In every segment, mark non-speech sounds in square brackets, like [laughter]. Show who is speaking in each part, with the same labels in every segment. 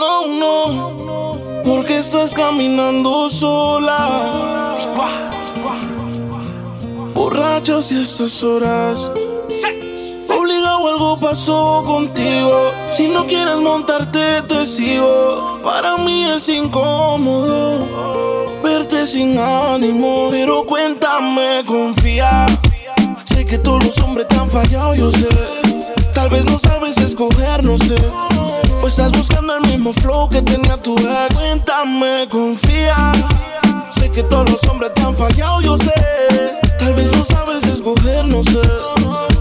Speaker 1: no, no. Porque estás caminando sola. Borrachas y estas horas. Obligado algo pasó contigo. Si no quieres montarte, te sigo. Para mí es incómodo verte sin ánimo. Pero cuéntame, confía. Sé que todos los hombres te han fallado, yo sé. Tal vez no sabes escoger, no sé. O estás buscando el mismo flow que tenía tu ex. Cuéntame, confía. Sé que todos los hombres te han fallado, yo sé. Tal vez no sabes escoger, no sé.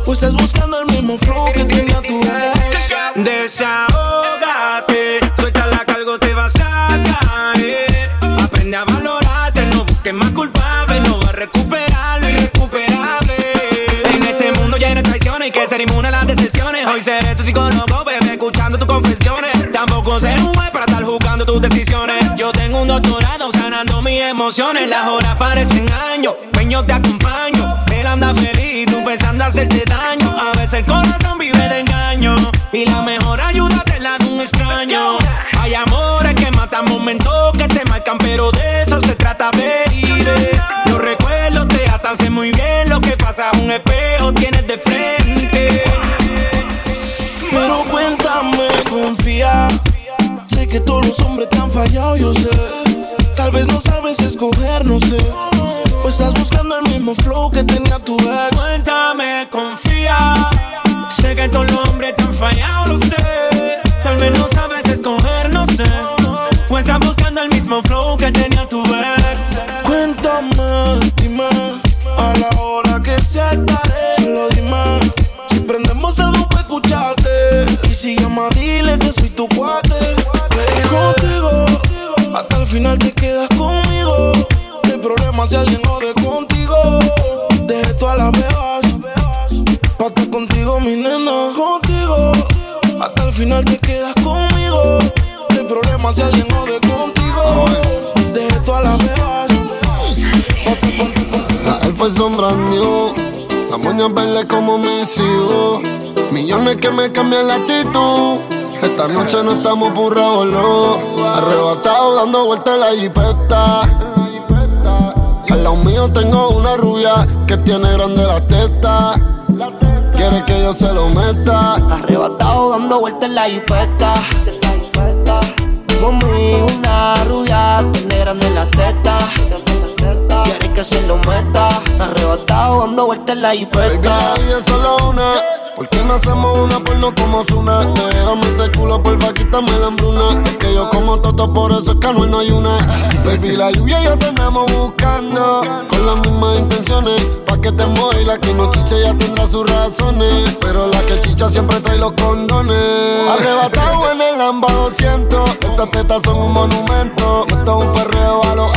Speaker 1: O estás buscando el mismo flow que tenía tu ex.
Speaker 2: Desahógate, suelta la cargo, te vas a caer. Aprende a valorarte, no busques más culpable, no va a recuperar lo irrecuperable. En este mundo lleno de traiciones y que ser inmune a las decisiones. Hoy seré tu psicólogo, bebé, decisiones. Yo tengo un doctorado sanando mis emociones. Las horas parecen años, peño te acompaño. Él anda feliz, tú pensando hacerte daño. A veces el corazón vive de engaño. Y la mejor ayuda te la de un extraño. Hay amores que matan momentos que te marcan, pero de eso se trata, baby. Los recuerdos te atan, sé muy bien lo que pasa. Un espejo
Speaker 1: los hombres te han fallado, yo sé. Tal vez no sabes escoger, no sé. O estás buscando el mismo flow que tenía tu ex.
Speaker 2: Cuéntame, confía. Sé que todos los hombres te han fallado, lo sé. Tal vez no sabes escoger, no sé. O estás buscando el mismo flow que tenía tu ex.
Speaker 1: Cuéntame, dime, a la hora que sea
Speaker 3: la actitud. Esta noche no estamos por no. Arrebatado dando vueltas en la jipeta. Al lado mío tengo una rubia que tiene grande la teta. Quiere que yo se lo meta.
Speaker 4: Arrebatado dando vueltas en la jipeta. Conmigo una rubia, tiene grande la teta. Quiere que se lo meta. Arrebatado dando vueltas en la jipeta.
Speaker 3: es solo una. ¿Por qué no hacemos una porno como Zuna? Déjame ese culo, porfa, quítame la hambruna. Es que yo como toto, por eso es que no hay una. Baby, la lluvia y yo te andamos buscando. Con las mismas intenciones. Pa' que te y la que no chiche ya tendrá sus razones. Pero la que chicha siempre trae los condones. Arrebatado en el Lamba 200. Esas tetas son un monumento. Esto es un perreo a los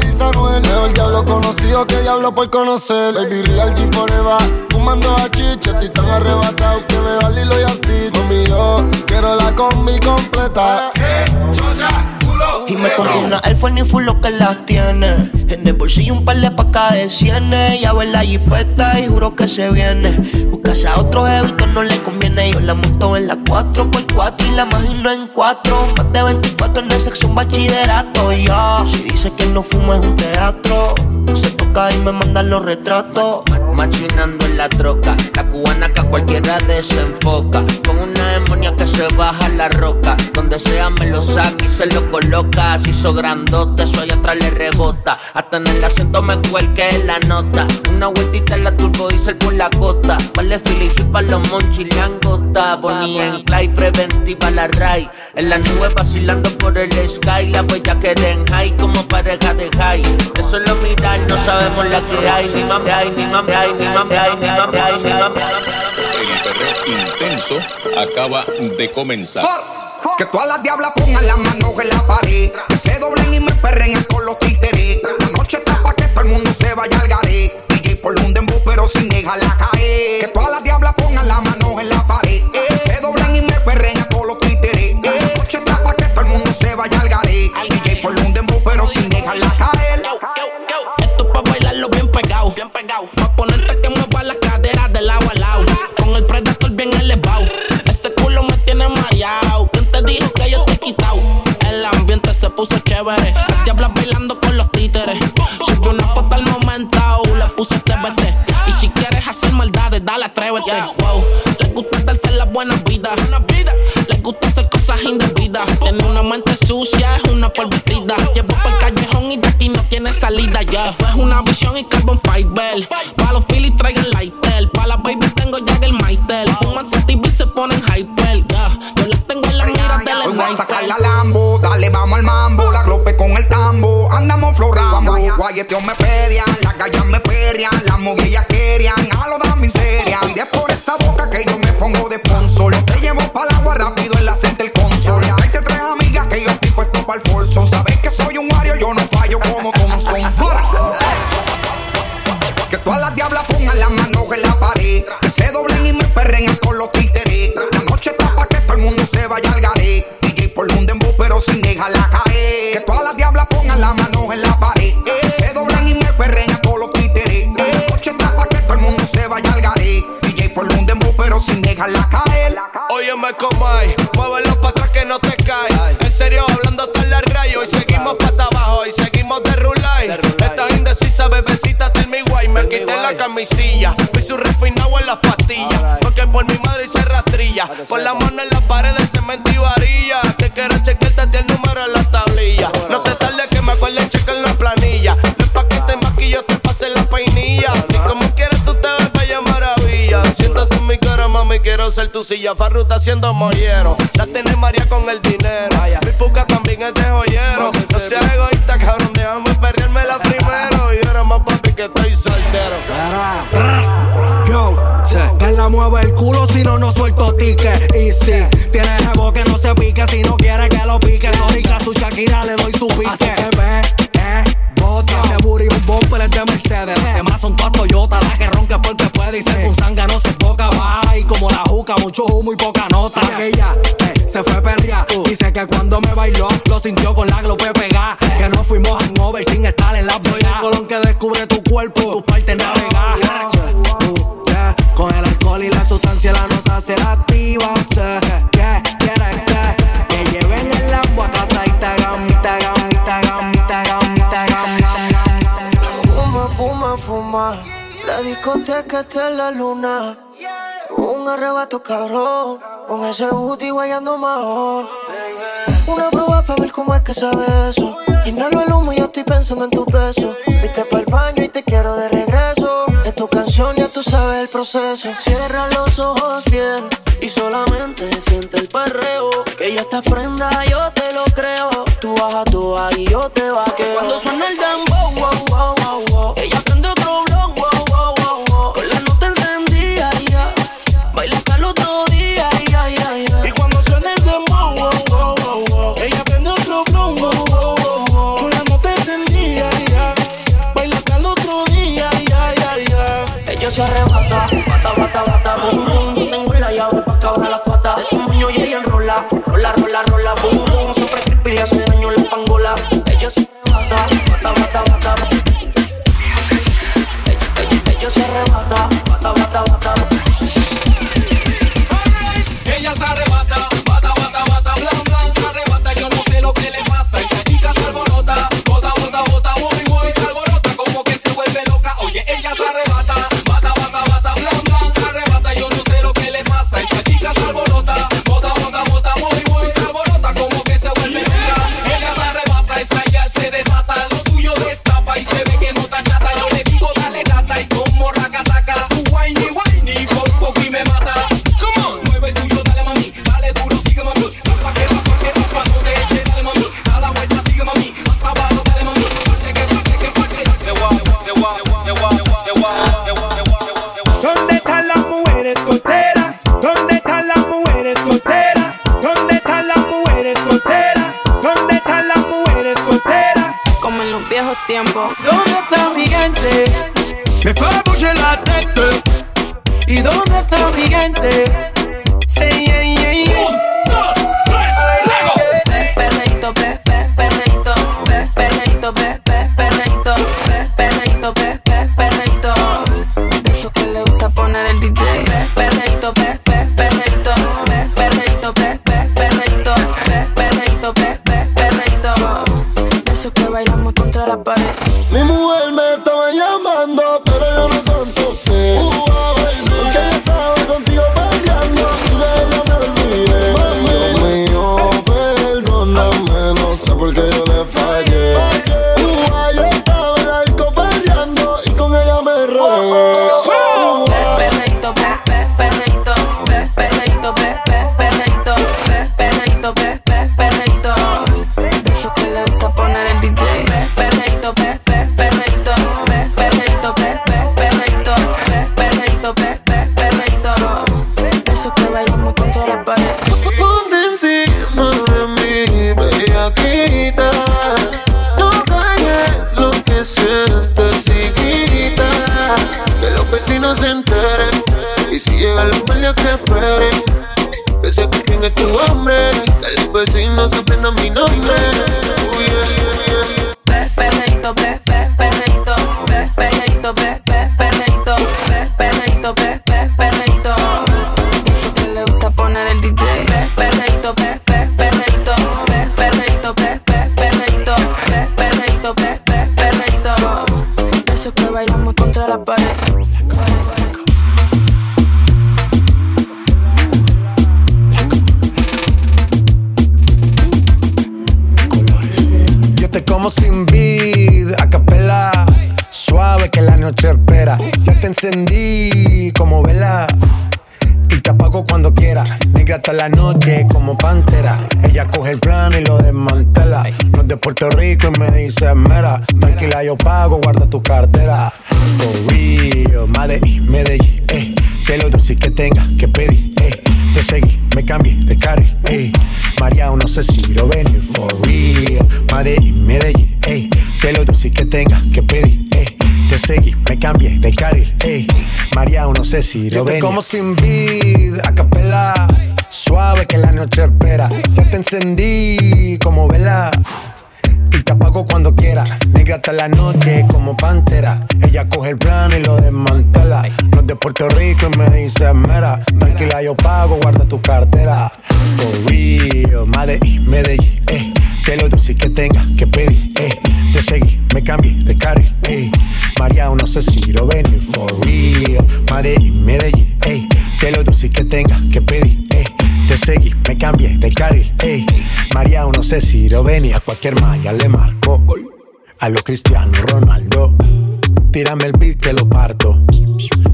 Speaker 3: A-N-U-E-L, dice. Mejor diablo conocido que diablo por conocer. Baby, real G forever. Fumando a chicha, estoy tan arrebatado que me da Lilo y Asti. Mami, yo quiero la combi completa.
Speaker 4: Y me compré una Air Force full lo que las tiene. En el bolsillo un par de pacas de cienes. Ya ve la jipeta y juro que se viene. Buscas a otro jevito no le conviene. Yo la monto en la 4x4 y la imagino en 4. Más de 24 en el sexo un bachillerato. Y yo, si dice que no fumo es un teatro. Se toca y me mandan los retratos.
Speaker 5: Machinando en la troca, la cubana que a cualquiera desenfoca. Con una demonia que se baja la roca. Donde sea me lo saca y se lo coloca. Si hizo grandote, allá atrás le rebota. Hasta en el acento me cuelque la nota. Una vueltita en la turbo diesel por la costa. Vale Filipe para los monchis langota. Bonnie en clay, preventiva la ray. En la nube vacilando por el sky. La huella que den high como pareja de high. De solo mirar no sabemos la que hay. Mi hay, mi mami, hay, mi.
Speaker 6: El intenso acaba de comenzar.
Speaker 7: Que todas las diablas pongan las manos en la pared. Que se doblen y me perren con los títeres. Sacar la Lambo, dale vamos al mambo, la glope con el tambo, andamos florando, guayeteo me pedian, las gallas me perrian, las movillas querían, a lo da miseria, y de por esa boca que yo me pongo de sponsor, te llevo para el agua rápido en la
Speaker 8: quité la camisilla, vi su refinado en las pastillas. Porque por mi madre hice rastrilla. Por la mano en la pared de cemento y varilla. Te quiero chequearte el número en la tablilla. No te tardes que me acuerde checar la planilla. No es pa' que te maquillo, te pase la peinilla. Si como quieres tú te ves bella maravilla. Siéntate en mi cara, mami, quiero ser tu silla. Farruta haciendo mollero. La tiene María con el dinero. Mi puca también es de joyero. No seas
Speaker 9: mueve el culo si no, no suelto ticket. Y si tiene jevo que no se pique, si no quiere que lo pique. Sónica su Shakira le doy su pique. Así que ve, eh, bota. Que booty un bumper es de Mercedes. Los demás son todas Toyota. La que ronque porque puede y ser un zanga no se poca. Va y como la juca, mucho humo y poca nota. Ella eh, se fue perria. Dice que cuando me bailó, lo sintió con la glope pegada. Que no fuimos hangover sin estar en la Soy el colón que descubre tu cuerpo, tus partes navegar. Y la sustancia la nota se la activa. Sé que quieres que lleven el lambo a casa y te hagan, te hagan, te.
Speaker 10: Fuma, fuma, fuma. La discoteca está en la luna. Un arrebato cabrón. Con ese booty guayando mejor. Una prueba para ver cómo es que sabe eso. Inhalo el humo y yo estoy pensando en tu beso. Viste para el baño y te quiero de regreso. Es tu canción, ya tú sabes el proceso. Cierra los ojos bien y solamente siente el perreo. Que ya estás prenda, yo te lo creo. Tú bajas toa y yo te vaqueo. Cuando suena el dembow, wow, wow, wow, wow. Ella prende otro blog, rola, rola, rola, boom, boom. Siempre creepy le hace
Speaker 11: tiempos.
Speaker 12: ¿Dónde está mi gente? Me fue la
Speaker 13: sé si lo venir, for real. Madrid, Medellín, eh. Que lo dulce que tenga que pedir, eh. Te seguí, me cambié de carril, eh. María, no sé si lo venir. como sin vid, a capela. Suave que la noche espera. Ya te encendí como vela. Y te apago cuando quiera. Negra hasta la noche como pantera. Ella coge el plano y lo desmantela. No es de Puerto Rico y me dice mera. Tranquila, yo pago, guarda tu cartera. For real, Madrid, Medellín, eh. Que lo dulce que tenga que pedir, eh. Te seguí, me cambié de carril, eh. María, no sé si lo venir. For real, Madrid, Medellín, eh. Que lo dulce que tenga que pedir, eh. Te seguí, me cambié de carril, ey. María, no sé si lo. A cualquier malla le marco. A lo Cristiano Ronaldo. Tírame el beat que lo parto.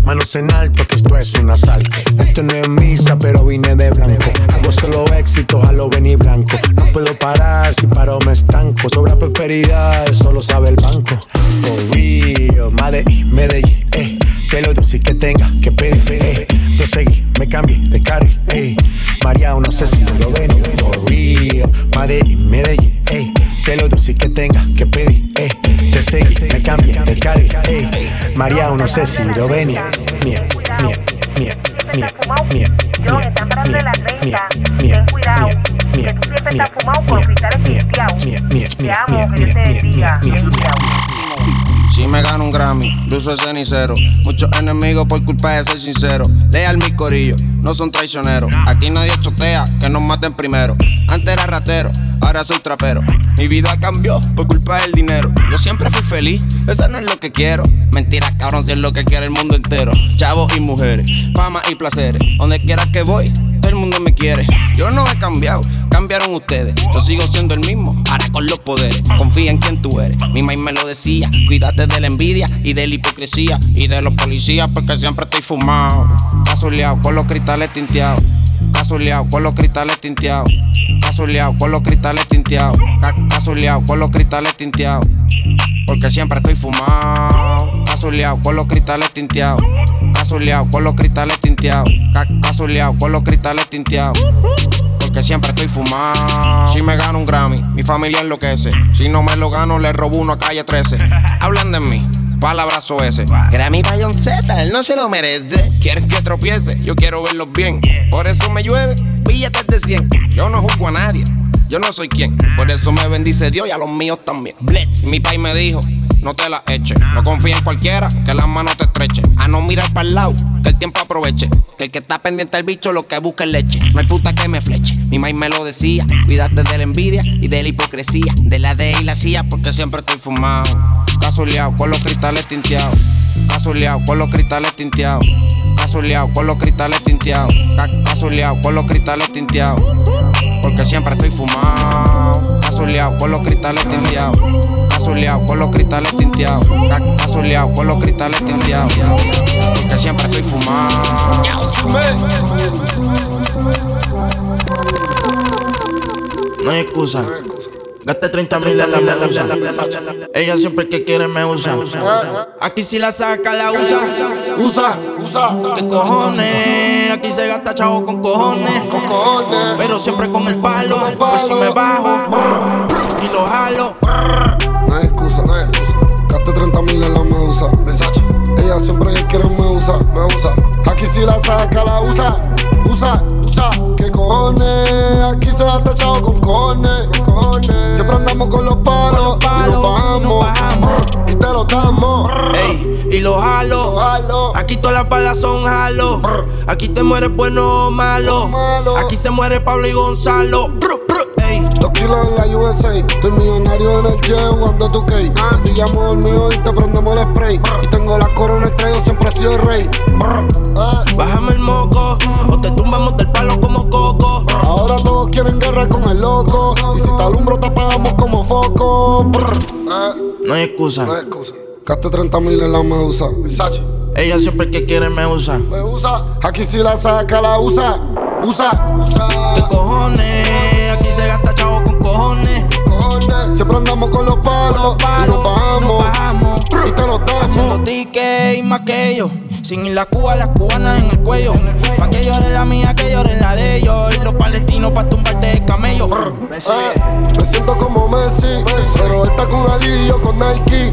Speaker 13: Manos en alto, que esto es un asalto. Esto no es misa, pero vine de blanco. Hago solo éxitos a lo venir blanco. No puedo parar, si paro me estanco. Sobra prosperidad, eso lo sabe el banco. For real, Madrid, Medellín, eh. Que lo dulce que tenga que pedir, eh. Yo seguí, me cambié de carril, eh. María, no sé si lo ven. For real, Madrid, Medellín, eh. Que lo dulce que tenga que pedir, eh. Te seguí, me cambié de carril, eh. María, no sé si lo venía. Miel, miel, miel, miel, miel.
Speaker 14: John, están parando de la 30. Ten cuidado. Que tú siempre. Te te.
Speaker 15: Si me gano un Grammy, luzo el cenicero. Muchos enemigos por culpa de ser sincero. Leal mi corillo, no son traicioneros. Aquí nadie chotea, que nos maten primero. Antes era ratero, ahora soy trapero. Mi vida cambió por culpa del dinero. Yo siempre fui feliz, eso no es lo que quiero. Mentira, cabrón, si es lo que quiere el mundo entero. Chavos y mujeres, fama y placeres. Donde quiera que voy, todo el mundo me quiere. Yo no he cambiado, cambiaron ustedes. Yo sigo siendo el mismo, ahora con los poderes. Confía en quien tú eres. Mi maíz me lo decía. Cuídate de la envidia y de la hipocresía. Y de los policías, porque siempre estoy fumado. Cazuleado con los cristales tinteados. Cazuleado con los cristales tinteados. Cazuleado con los cristales tinteados. Ca- Cazuleado con los cristales tinteados. Porque siempre estoy fumado. Cazuleado con los cristales tinteados. Cazuleado con los cristales tinteados. Ca- Cazuleado con los cristales tinteados. Porque siempre estoy fumado. Si me gano un Grammy, mi familia enloquece. Si no me lo gano, le robo uno a calle 13. [laughs] Hablan de mí. Palabrazo ese. Grammy para Z, él no se lo merece. Quieren que tropiece, yo quiero verlos bien. Por eso me llueve, billetes de 100. Yo no juzgo a nadie, yo no soy quien. Por eso me bendice Dios y a los míos también. Blitz. Mi país me dijo, no te la eches. No confía en cualquiera, que las manos te estrechen. A no mirar para el lado, que el tiempo aproveche. Que el que está pendiente del bicho lo que busca es leche. No hay puta que me fleche. Mi maíz me lo decía. Cuídate de la envidia y de la hipocresía. De la D y la CIA, porque siempre estoy fumado. Cazuleado con los cristales tinteados. Cazuleado con los cristales tinteados. Cazuleado con los cristales tinteados. Con los cristales tinteados. Porque siempre estoy fumado. Cazuleado con los cristales tinteados. Cazuleado con los cristales tinteados. Cazuleado con los cristales tinteados. Porque siempre estoy fumado.
Speaker 11: No hay excusa.
Speaker 16: Gasté 30 mil en la medusa. Ella siempre que quiere me usa. Aquí si la saca, la usa.
Speaker 3: Usa, usa.
Speaker 16: ¿Qué cojones? Aquí se gasta chavo con cojones.
Speaker 3: Con cojones.
Speaker 16: Pero siempre con el palo. Pues si me bajo y lo jalo.
Speaker 3: No hay excusa, no hay excusa. Gasté 30 mil en la medusa. Versace. Ella siempre que quiere me usa, me usa. Aquí si la saca, la usa. Usa, usa. ¿Qué cojones? Aquí se gasta chavo con cojones. Siempre andamos con los palos. y nos bajamos. Y te lo damos.
Speaker 16: Ey, y lo jalo.
Speaker 3: Lo jalo.
Speaker 16: Aquí todas las balas son jalo. Aquí te mueres bueno o malo.
Speaker 3: malo.
Speaker 16: Aquí se muere Pablo y Gonzalo.
Speaker 3: Dos kilos en la USA. Estoy millonario en el jet jugando tu Te pillamos el mío y te prendemos el spray. Y tengo la corona, el traigo, siempre he sido el rey. Ah.
Speaker 16: Bájame el moco o te tumbamos del palo como coco.
Speaker 3: Ahora todos quieren guerra con el loco. Y si te alumbro, te apagamos como foco. Ah.
Speaker 16: No hay excusa.
Speaker 3: No hay excusa. Gaste 30 mil en la medusa. Versace.
Speaker 16: Ella siempre que quiere me usa.
Speaker 3: Me usa. Aquí si la saca, la usa. Usa, usa.
Speaker 16: ¿Qué cojones? Aquí se gasta chavo con cojones.
Speaker 3: Cojones. Siempre andamos con los palos. y nos bajamos.
Speaker 16: bajamos.
Speaker 3: Y te lo damos.
Speaker 16: Haciendo tickets y más que ellos. Sin ir la Cuba, las cubanas en el cuello. Pa' que llore la mía, que lloren la de ellos. Y los palestinos pa' tumbarte de camello.
Speaker 3: Eh, me siento como Messi, pero él está con Ali y yo con Nike.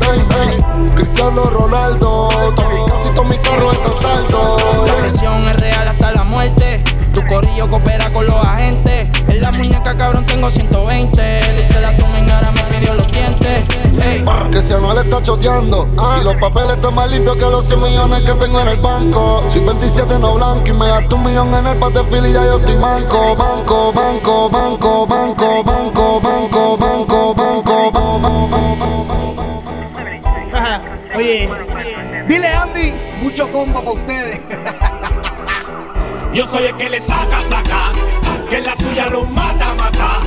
Speaker 3: Cristiano Ronaldo, Tommy, casi todos mis carros están saldos.
Speaker 16: La presión es real hasta la muerte. Tu corillo coopera con los agentes. En la muñeca, cabrón, tengo 120. Dice la sumen, ahora me pidió los dientes. Ey.
Speaker 3: Que si Anuel está choteando Y los papeles están más limpios que los 100 millones que tengo en el banco Soy 27 no blanco y me gasto un millón en el pate fil y ya yo estoy manco Banco, banco, banco, banco, banco, banco, banco, banco, banco,
Speaker 17: Ajá. Oye, dile Andy, mucho combo para ustedes.
Speaker 18: Yo soy el que le saca, saca, que la suya lo mata, mata.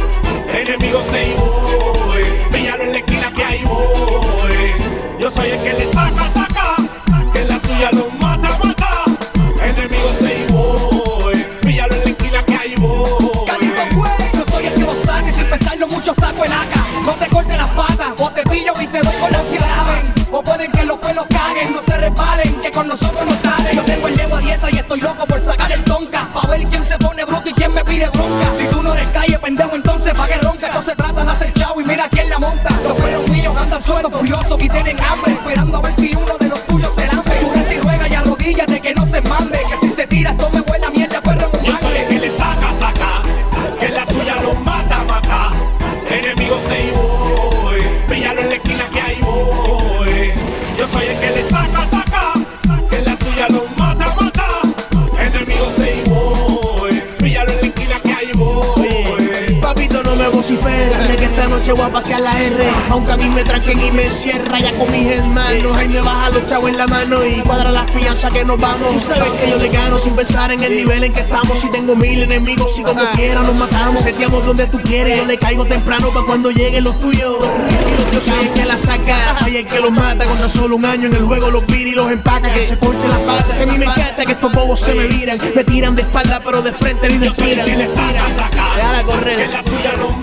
Speaker 18: Enemigo se voy, píllalo en la esquina que ahí voy. Yo soy el que le saca, saca, que la suya lo mata, mata. Enemigo se voy, píllalo en la esquina que ahí voy.
Speaker 17: Yo soy el que lo saque sin pensarlo mucho saco el acá. No te cortes las patas, o te pillo y te doy con la saben. O pueden que los pelos caguen, no se resbalen, que con nosotros no salen. Yo tengo el pide bronca. Si tú no eres calle, pendejo, entonces pa' que ronca. Esto se trata de hacer chavo y mira quién la monta. Los perros míos andan sueltos, furiosos y tienen hambre. Esperando a ver si noche voy a pasear la R. Aunque a mí me tranquen y me encierra, ya con mis hermanos. Ahí me baja los chavos en la mano y cuadra las fianzas que nos vamos. Tú sabes que yo le gano sin pensar en el nivel en que estamos. Si tengo mil enemigos, si como quiera nos matamos. Seteamos donde tú quieres, yo le caigo temprano para cuando lleguen los tuyos. Yo soy el que la saca, y el que los mata. Con tan solo un año en el juego los vira y los empaca. Que se corten las patas. A mí me encanta que estos bobos se me viran. Me tiran de espalda, pero de frente ni
Speaker 18: que la suya mata, mata.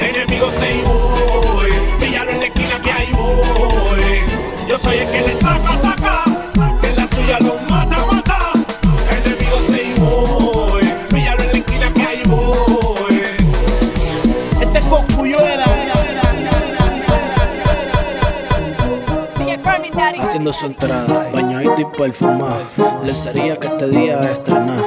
Speaker 18: Enemigo se y voy, píllalo en la esquina que ahí voy. Yo soy el que le saca, saca, que en la suya lo mata, mata. Enemigo se y voy, píllalo en la esquina que ahí voy.
Speaker 17: Este es Coscuyuela.
Speaker 19: Haciendo su entrada, bañadito y perfumado. Le sería que este día es estrenar.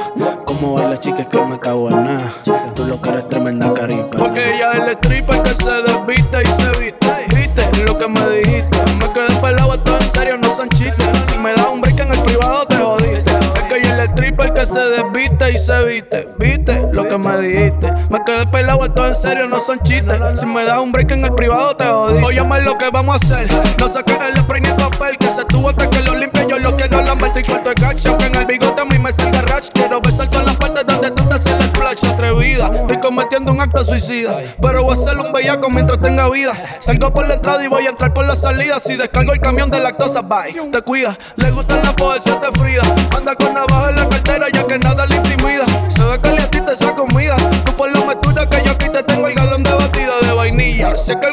Speaker 19: Como baila chicas que me cago en nada. Tú lo que eres tremenda caripa.
Speaker 20: Porque ella es el stripper que se desviste y se viste. ¿Viste lo que me dijiste? Me quedé pelado, esto en serio, no son chistes. Si me das un break en el privado, te jodiste. Es que ella es el stripper que se desviste y se viste. ¿Viste lo que me dijiste? Me quedé pelado, esto en serio, no son chistes. Si me das un break en el privado, te jodiste. Óyame lo que vamos a hacer. No saques el spray ni el papel, que se tuvo hasta que lo limpie. Yo lo quiero lamberte y corto el action. Que en el bigote a mí me salga rash. Besar todas las partes donde tú te haces el splash. Atrevida, estoy cometiendo un acto suicida. Pero voy a ser un bellaco mientras tenga vida. Salgo por la entrada y voy a entrar por la salida. Si descargo el camión de lactosa, bye. Te cuida, le gustan las poesías de Frida. Anda con navaja en la cartera ya que nada le intimida. Se ve a te esa comida. Tú por la metura que yo aquí te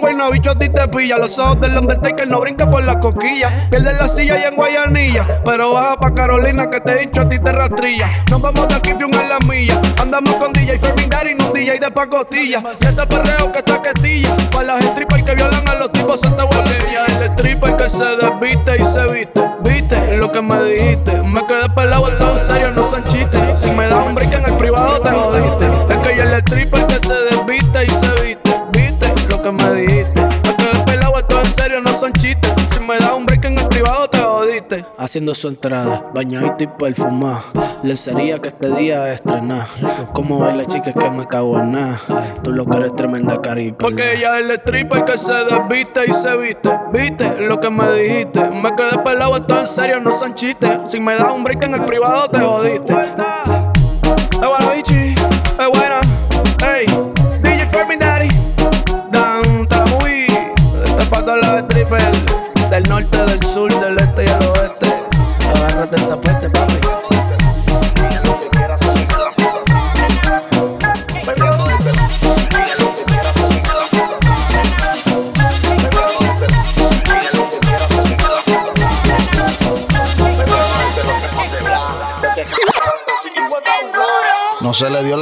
Speaker 20: buena, bicho a ti te pilla. Los ojos del Undertaker no brinca por la cosquillas. Pierde la silla y en Guayanilla. Pero baja pa' Carolina que te hincho a ti te rastrilla. Nos vamos de aquí, fium en la milla. Andamos con DJ Fermin Daddy, no DJ de pacotilla. Este perreo que está questilla. Pa' las strippers que violan a los tipos Santa Ella el stripper que se desviste y se viste. Viste lo que me dijiste. Me quedé pelado, todo en serio, no son chistes. Si me das un break en el privado, te jodiste. Es que es el stripper que se desviste y se viste. Que me dijiste. Me quedé pelado, esto en serio, no son chistes. Si me das un break en el privado, te jodiste.
Speaker 19: Haciendo su entrada, bañadita y perfumada. Lencería que este día es estrenar. Como baila chicas que me cago en nada. Tú lo que eres tremenda carica.
Speaker 20: Porque ella es el stripper que se desviste y se viste. Viste lo que me dijiste. Me quedé pelado, esto en serio, no son chistes. Si me das un break en el privado, te jodiste.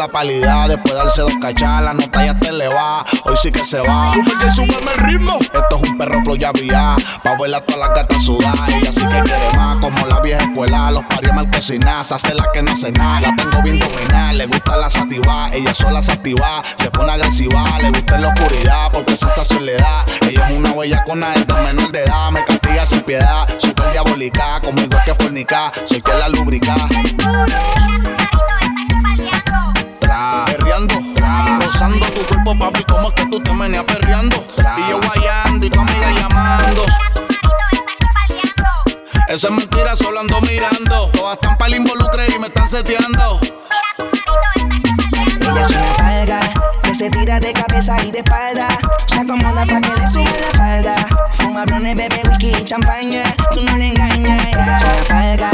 Speaker 21: Palidad después de darse dos cachas, la nota ya te le va. Hoy sí que se va. Súbete, súbeme el ritmo. Esto es un perro flow ya vía. Pa' verla todas las gatas sudadas. Y así que quiere más, como la vieja escuela. Los parios marquesinas, hace la que no hace nada. La tengo bien dominada, le gusta la sativa. Ella sola se activa, se pone agresiva. Le gusta en la oscuridad porque sensación le da. Ella es una bella con alta menor de edad. Me castiga sin piedad. Super diabólica, conmigo es que fornica. Soy que la lubrica. Tra, rozando tu cuerpo, papi, como es que tú te meneas perreando. Y yo guayando y tu amiga llamando. Eso es mentira, solo ando mirando. Todas están para el involucre y me están seteando.
Speaker 22: Ella es una palga que se tira de cabeza y de espalda. Se acomoda para que le suban la falda. Fuma blones, bebe whisky y champaña. Tú no le engañas. Ella es una palga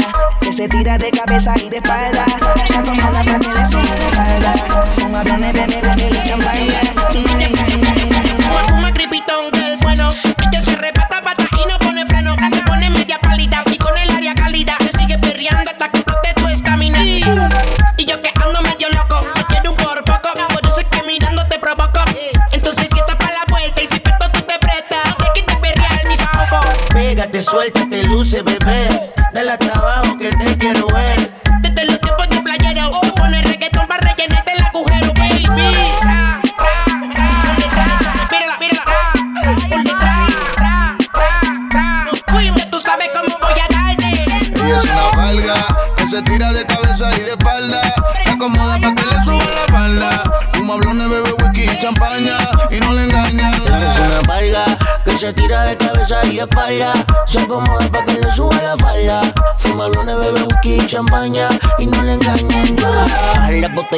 Speaker 22: se tira de cabeza y de espalda. Ya como la que le sube la espalda. Fuma blones, bebe, bebe y champaña.
Speaker 23: Fuma creepy que el bueno y que
Speaker 21: se
Speaker 24: reparte.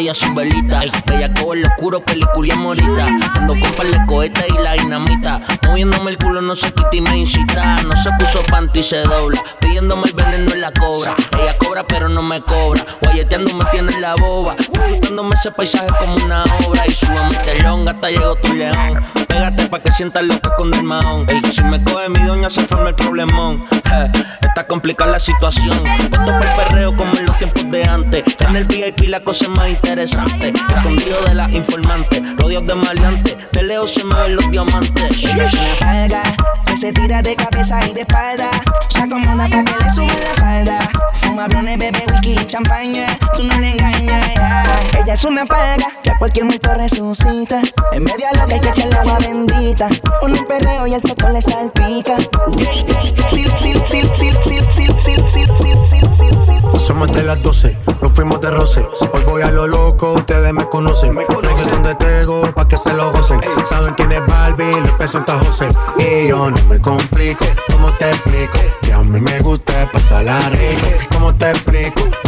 Speaker 24: Las botellas son velitas. Bella en oscuro, película morita. Ando con de cohetes y la dinamita. Moviéndome el culo, no se quita y me incita. No se puso panty y se dobla. Pidiéndome el veneno en la cobra. Ella cobra, pero no me cobra. Guayeteando me tiene la boba. Disfrutándome ese paisaje como una obra. Y suba mi telón, hasta llegó tu león. Pégate pa' que sientas lo que con el mahón. Ey, si me coge mi doña, se forma el problemón. Eh, está complicada la situación. Puesto por perreo como en los tiempos de antes. En el VIP la cosa es más interesante. Escondido de la informante. Rodeos de maleantes. De lejos se me ven los diamantes.
Speaker 22: Se tira de cabeza y de espalda. Se acomoda para que le suben la falda. Fuma blones, bebe whisky y champaña. Tú no le engañas. Yeah. Ella es una palga que a cualquier muerto resucita. En medio a lo que echa el agua bendita. Un perreo y el coco le salpica.
Speaker 13: Somos de las 12, nos fuimos de roce. Hoy voy a lo loco, ustedes me conocen. Me conocen donde tengo, pa' que se lo gocen. Saben quién es Barbie, les presenta José. Y yo me complico, ¿cómo te explico? Que a mí me gusta pasar la rico. ¿Cómo te explico?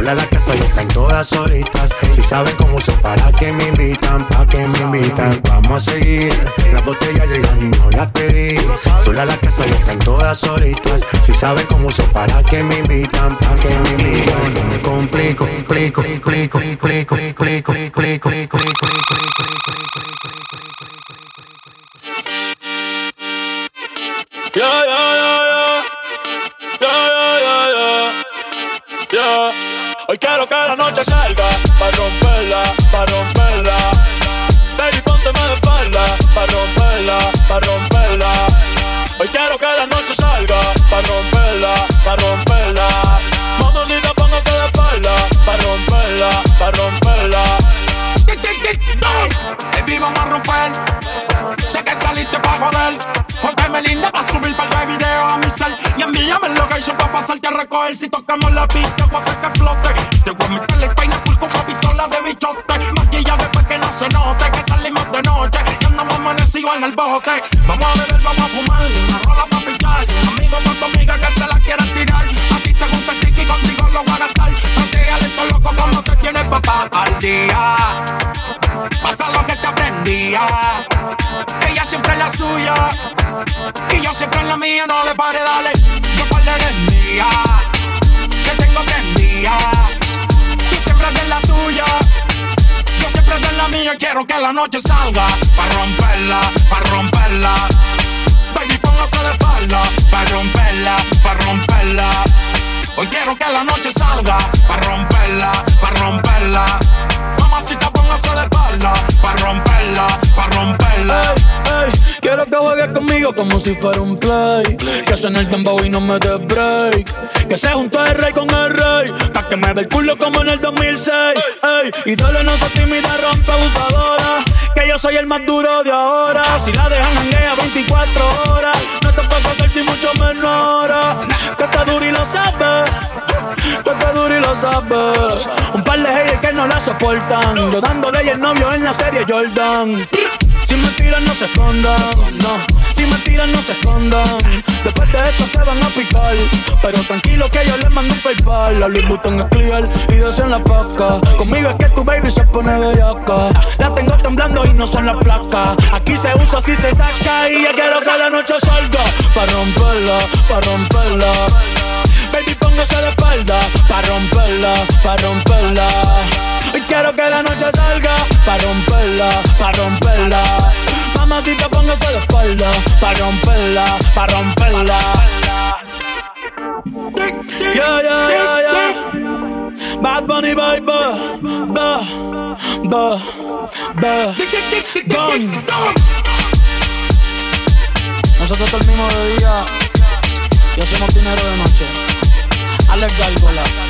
Speaker 13: Sola la casa y están todas solitas. Si saben cómo uso para que me invitan, pa' que me invitan. Vamos a seguir. Las botellas llegan y no las pedí. Sola la casa y están todas solitas. Si saben cómo uso para que me invitan, pa' que me invitan. No me complico, complico, complico, complico, complico, complico, complico,
Speaker 1: Yeah, yeah, yeah, yeah. Quiero que la noche salga para romperla, para romperla.
Speaker 25: Mía. Quiero que la noche salga. Pa' romperla, pa' romperla. Baby, póngase de espalda. Pa' romperla, pa' romperla. Hoy quiero que la noche salga. Pa' romperla, pa' romperla. Mamacita, póngase de espalda. Pa' romperla, pa' romperla.
Speaker 11: Ey, quiero que juegues conmigo como si fuera un play. Que suene el tempo y no me dé break. Que se juntó el rey con el rey. Pa' que me ve el culo como en el 2006. Ey, y dale no se tímida, rompe abusadora. Que yo soy el más duro de ahora. Si la dejan janguea 24 horas. No te puedo hacer si mucho menor. Que está duro y lo sabes. Está duro y lo sabes. Un par de haters que no la soportan. Yo dándole y el novio en la serie Jordan. Si me tiran no se escondan, no. Si me tiran no se escondan. Después de esto se van a picar. Pero tranquilo que yo les mando un paypal. La Louis Vuitton es clear y en la paca. Conmigo es que tu baby se pone bellaca. La tengo temblando y no son las placas. Aquí se usa si se saca y ya quiero que la noche salga. Pa' romperla, pa' romperla. Póngase de espalda Pa' romperla, pa' romperla. Hoy quiero que la noche salga Pa' romperla, pa' romperla. Mamacita, póngase de espalda Pa' romperla, pa' romperla. Yeah, yeah, yeah, yeah. Bad Bunny, baby Ba, ba, ba Gun Nosotros dormimos de día y hacemos dinero de noche. I love you.